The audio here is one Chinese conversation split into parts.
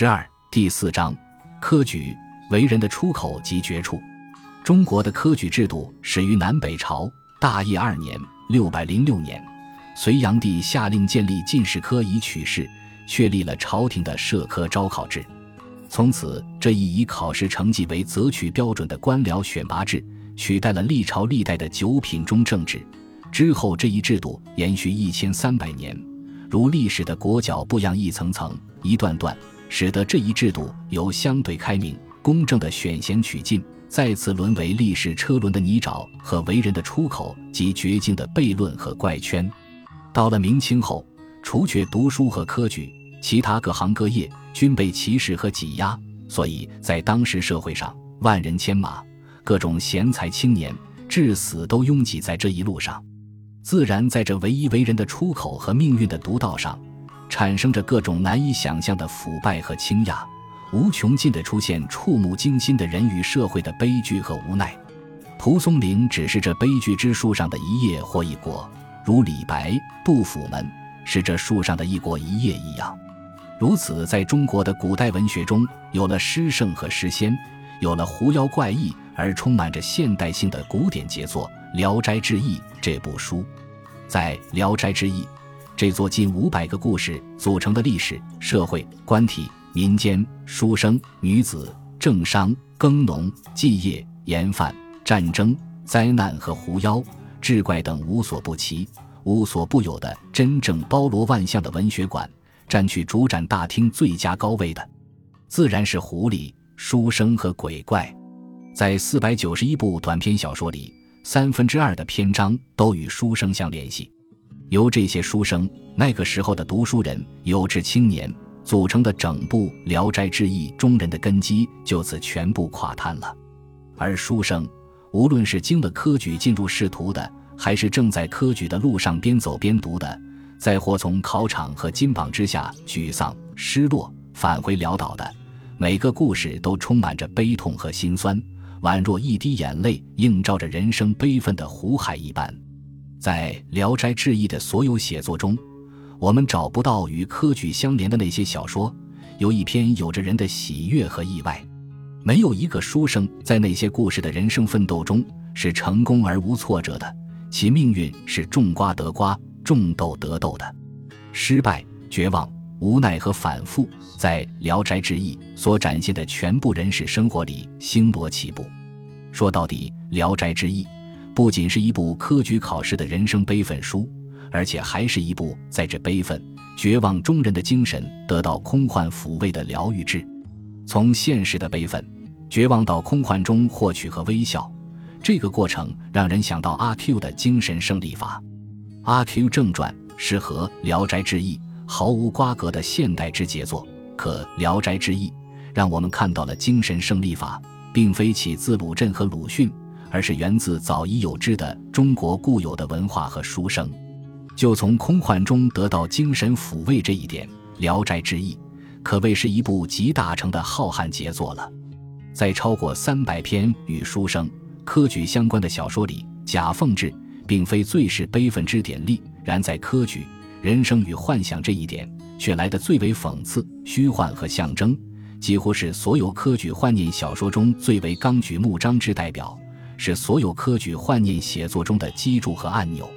十二第四章，科举为人的出口及绝处。中国的科举制度始于南北朝大业二年（六百零六年），隋炀帝下令建立进士科以取士，确立了朝廷的社科招考制。从此，这一以考试成绩为择取标准的官僚选拔制，取代了历朝历代的九品中正制。之后，这一制度延续一千三百年，如历史的裹脚布样，一层层、一段段，使得这一制度由相对开明、公正的选贤取进。再次沦为历史车轮的泥沼和为人的出口及绝境的悖论和怪圈。到了明清后，除却读书和科举，其他各行各业均被歧视和挤压。所以在当时社会上，万人牵马，各种贤才青年至死都拥挤在这一路上，自然在这唯一为人的出口和命运的独道上，产生着各种难以想象的腐败和倾轧。无穷尽的出现触目惊心的人与社会的悲剧和无奈，蒲松龄只是这悲剧之树上的一叶或一果，如李白、杜甫们是这树上的一果一叶一样。如此，在中国的古代文学中，有了诗圣和诗仙，有了狐妖怪异而充满着现代性的古典杰作《聊斋志异》这部书。在《聊斋志异》这座近五百个故事组成的历史、社会、官体。民间书生、女子、政商、耕农、祭业、盐贩、战争、灾难和狐妖、志怪等无所不齐、无所不有的真正包罗万象的文学馆，占据主展大厅最佳高位的，自然是狐狸、书生和鬼怪。在四百九十一部短篇小说里，三分之二的篇章都与书生相联系。由这些书生，那个时候的读书人、有志青年。组成的整部《聊斋志异》中人的根基就此全部垮塌了，而书生，无论是经了科举进入仕途的，还是正在科举的路上边走边读的，再或从考场和金榜之下沮丧失落返回潦倒的，每个故事都充满着悲痛和心酸，宛若一滴眼泪映照着人生悲愤的湖海一般。在《聊斋志异》的所有写作中，我们找不到与科举相连的那些小说，有一篇有着人的喜悦和意外。没有一个书生在那些故事的人生奋斗中是成功而无挫折的，其命运是种瓜得瓜，种豆得豆的。失败、绝望、无奈和反复，在《聊斋志异》所展现的全部人世生活里星罗棋布。说到底，《聊斋志异》不仅是一部科举考试的人生悲愤书。而且还是一部在这悲愤、绝望中人的精神得到空幻抚慰的疗愈志。从现实的悲愤、绝望到空幻中获取和微笑，这个过程让人想到阿 Q 的精神胜利法。阿 Q 正传是和《聊斋志异》毫无瓜葛的现代之杰作，可《聊斋志异》让我们看到了精神胜利法，并非起自鲁镇和鲁迅，而是源自早已有之的中国固有的文化和书生。就从空幻中得到精神抚慰这一点，《聊斋志异》可谓是一部集大成的浩瀚杰作了。在超过三百篇与书生、科举相关的小说里，贾凤志并非最是悲愤之典例，然在科举、人生与幻想这一点，却来得最为讽刺、虚幻和象征，几乎是所有科举幻念小说中最为纲举目张之代表，是所有科举幻念写作中的基柱和按钮。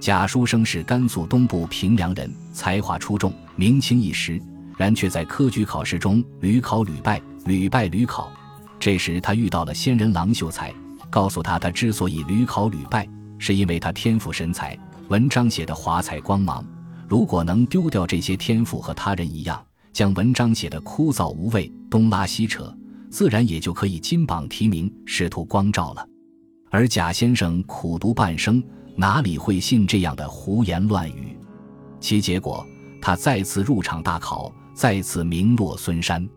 贾书生是甘肃东部平凉人，才华出众，名清一时。然却在科举考试中屡考屡败，屡败屡考。这时他遇到了仙人郎秀才，告诉他，他之所以屡考屡败，是因为他天赋神才，文章写得华彩光芒。如果能丢掉这些天赋，和他人一样，将文章写得枯燥无味，东拉西扯，自然也就可以金榜题名，仕途光照了。而贾先生苦读半生。哪里会信这样的胡言乱语？其结果，他再次入场大考，再次名落孙山。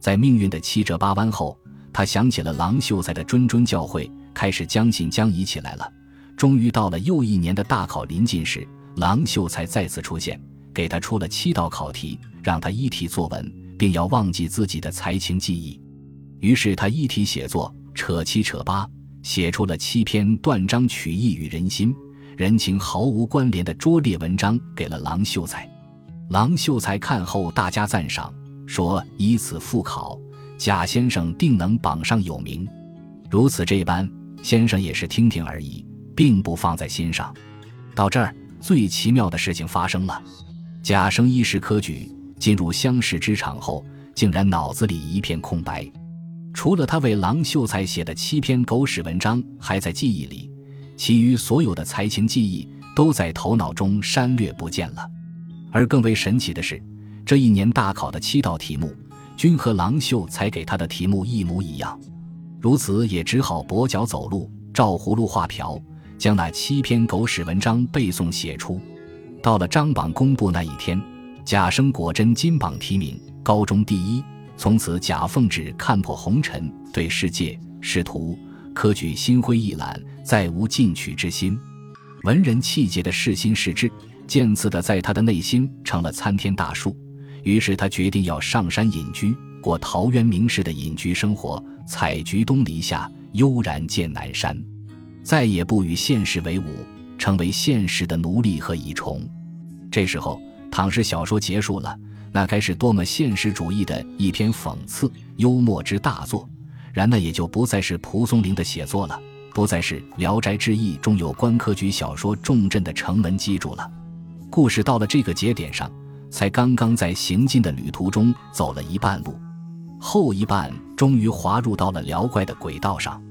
在命运的七折八弯后，他想起了郎秀才的谆谆教诲，开始将信将疑起来了。终于到了又一年的大考临近时，郎秀才再次出现，给他出了七道考题，让他一题作文，并要忘记自己的才情技艺。于是他一题写作，扯七扯八。写出了七篇断章取义与人心、人情毫无关联的拙劣文章，给了郎秀才。郎秀才看后大加赞赏，说以此复考，贾先生定能榜上有名。如此这般，先生也是听听而已，并不放在心上。到这儿，最奇妙的事情发生了：贾生一时科举，进入乡试之场后，竟然脑子里一片空白，除了他为郎秀才写的七篇狗屎文章还在记忆里，其余所有的才情记忆都在头脑中删略不见了。而更为神奇的是。这一年大考的七道题目，均和郎秀才给他的题目一模一样，如此也只好跛脚走路，照葫芦画瓢，将那七篇狗屎文章背诵写出。到了张榜公布那一天，贾生果真金榜题名，高中第一。从此，贾凤志看破红尘，对世界、仕途、科举心灰意懒，再无进取之心。文人气节的世心世志，渐次的在他的内心成了参天大树。于是他决定要上山隐居，过陶渊明式的隐居生活，采菊东篱下，悠然见南山，再也不与现实为伍，成为现实的奴隶和蚁虫。这时候，倘是小说结束了，那该是多么现实主义的一篇讽刺幽默之大作，然那也就不再是蒲松龄的写作了，不再是《聊斋志异》中有关科举小说重镇的城门基筑了。故事到了这个节点上。才刚刚在行进的旅途中走了一半路，后一半终于滑入到了辽怪的轨道上。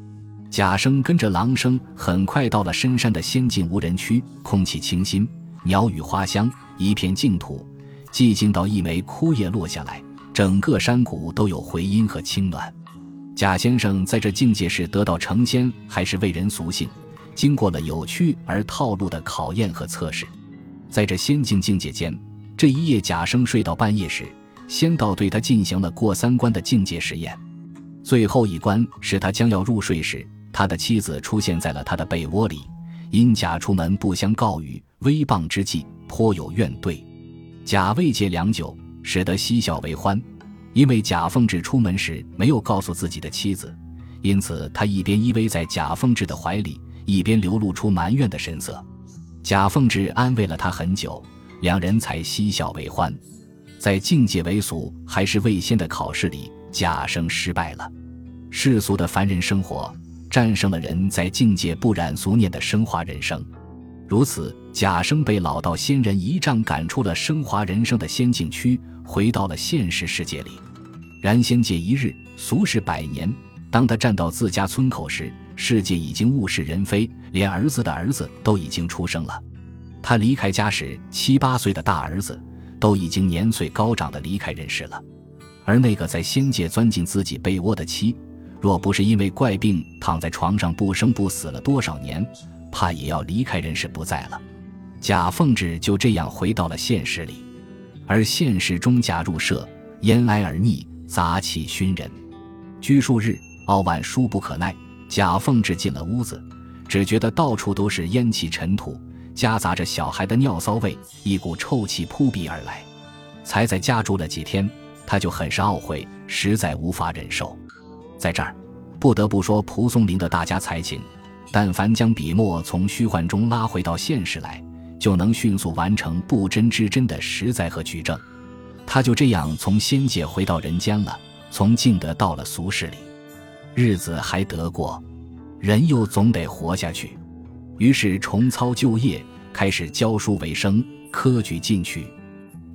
贾生跟着狼生很快到了深山的仙境无人区，空气清新，鸟语花香，一片净土，寂静到一枚枯叶落下来，整个山谷都有回音和清暖。贾先生在这境界是得道成仙，还是为人俗性？经过了有趣而套路的考验和测试，在这仙境境界间。这一夜，贾生睡到半夜时，仙道对他进行了过三关的境界实验。最后一关是他将要入睡时，他的妻子出现在了他的被窝里。因贾出门不相告语，微谤之际，颇有怨怼。贾未解良久，使得嬉笑为欢。因为贾凤志出门时没有告诉自己的妻子，因此他一边依偎在贾凤志的怀里，一边流露出埋怨的神色。贾凤志安慰了他很久。两人才嬉笑为欢，在境界为俗还是未仙的考试里，贾生失败了。世俗的凡人生活战胜了人在境界不染俗念的升华人生，如此，贾生被老道仙人一杖赶出了升华人生的仙境区，回到了现实世界里。然仙界一日，俗世百年。当他站到自家村口时，世界已经物是人非，连儿子的儿子都已经出生了。他离开家时，七八岁的大儿子都已经年岁高长的离开人世了，而那个在仙界钻进自己被窝的妻，若不是因为怪病躺在床上不生不死了多少年，怕也要离开人世不在了。贾凤志就这样回到了现实里，而现实中贾入社，烟埃而腻，杂气熏人，居数日，傲晚殊不可耐。贾凤志进了屋子，只觉得到处都是烟气尘土。夹杂着小孩的尿骚味，一股臭气扑鼻而来。才在家住了几天，他就很是懊悔，实在无法忍受。在这儿，不得不说蒲松龄的大家才情，但凡将笔墨从虚幻中拉回到现实来，就能迅速完成不真之真的实在和举证。他就这样从仙界回到人间了，从净德到了俗世里，日子还得过，人又总得活下去。于是重操旧业，开始教书为生，科举进取。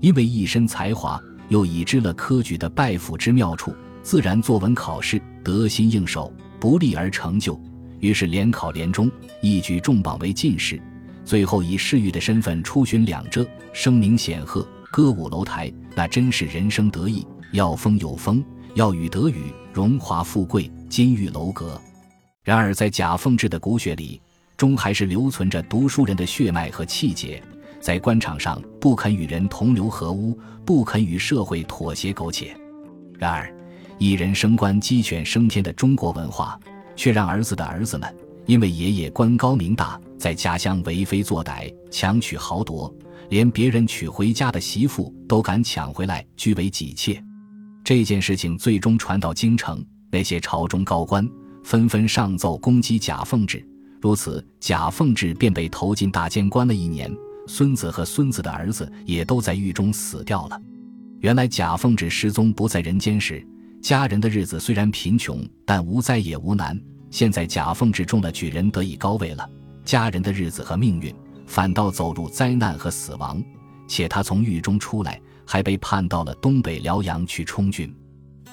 因为一身才华，又已知了科举的拜府之妙处，自然作文考试得心应手，不利而成就。于是连考连中，一举中榜为进士。最后以侍御的身份出巡两浙，声名显赫，歌舞楼台，那真是人生得意。要风有风，要雨得雨，荣华富贵，金玉楼阁。然而在贾凤志的骨血里。终还是留存着读书人的血脉和气节，在官场上不肯与人同流合污，不肯与社会妥协苟且。然而，一人升官鸡犬升天的中国文化，却让儿子的儿子们因为爷爷官高名大，在家乡为非作歹、强取豪夺，连别人娶回家的媳妇都敢抢回来据为己妾。这件事情最终传到京城，那些朝中高官纷纷上奏攻击贾凤志。如此，贾凤志便被投进大监关了一年，孙子和孙子的儿子也都在狱中死掉了。原来贾凤志失踪不在人间时，家人的日子虽然贫穷，但无灾也无难。现在贾凤志中了举人，得以高位了，家人的日子和命运反倒走入灾难和死亡。且他从狱中出来，还被判到了东北辽阳去充军。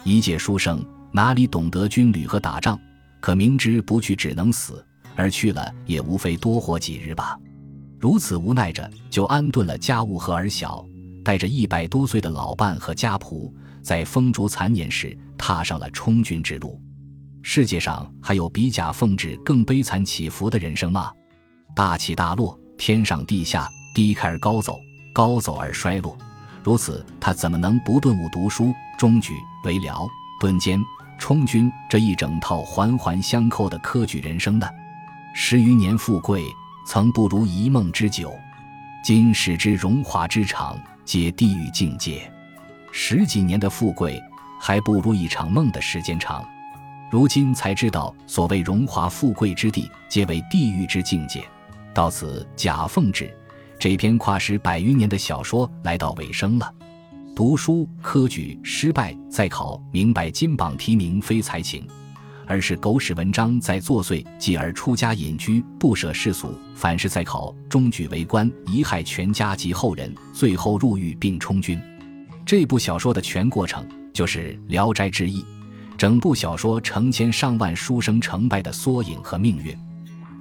一介书生哪里懂得军旅和打仗？可明知不去只能死，而去了也无非多活几日吧。如此无奈着，就安顿了家务和儿小。带着一百多岁的老伴和家仆，在风烛残年时踏上了充军之路。世界上还有比贾凤志更悲惨起伏的人生吗？大起大落，天上地下，低开而高走，高走而衰落。如此，他怎么能不顿悟读书、中举、为辽、敦坚、充军这一整套环环相扣的科举人生呢？十余年富贵，曾不如一梦之久；今使之荣华之长。皆地狱境界，十几年的富贵还不如一场梦的时间长。如今才知道，所谓荣华富贵之地，皆为地狱之境界。到此，贾凤志这篇跨时百余年的小说来到尾声了。读书科举失败再考，明白金榜题名非才情。而是狗屎文章在作祟，继而出家隐居，不舍世俗，凡事再考，中举为官，贻害全家及后人，最后入狱并充军。这部小说的全过程就是《聊斋志异》，整部小说成千上万书生成败的缩影和命运。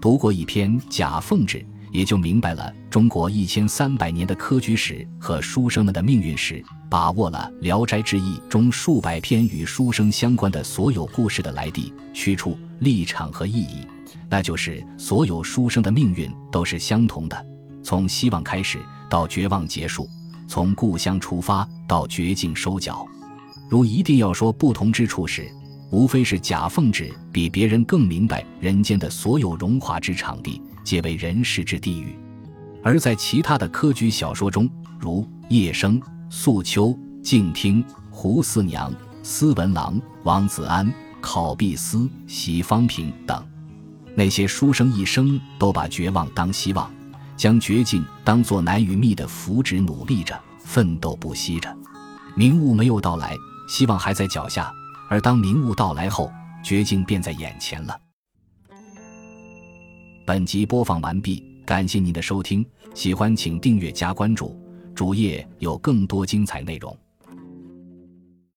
读过一篇《贾凤志》。也就明白了中国一千三百年的科举史和书生们的命运史，把握了《聊斋志异》中数百篇与书生相关的所有故事的来地、去处、立场和意义。那就是所有书生的命运都是相同的，从希望开始到绝望结束，从故乡出发到绝境收脚。如一定要说不同之处时，无非是贾凤旨比别人更明白人间的所有荣华之场地。皆为人世之地狱，而在其他的科举小说中，如叶生、素秋、静听、胡四娘、司文郎、王子安、考必思、席方平等，那些书生一生都把绝望当希望，将绝境当作难与觅的福祉，努力着，奋斗不息着。明悟没有到来，希望还在脚下；而当明悟到来后，绝境便在眼前了。本集播放完毕，感谢您的收听，喜欢请订阅加关注，主页有更多精彩内容。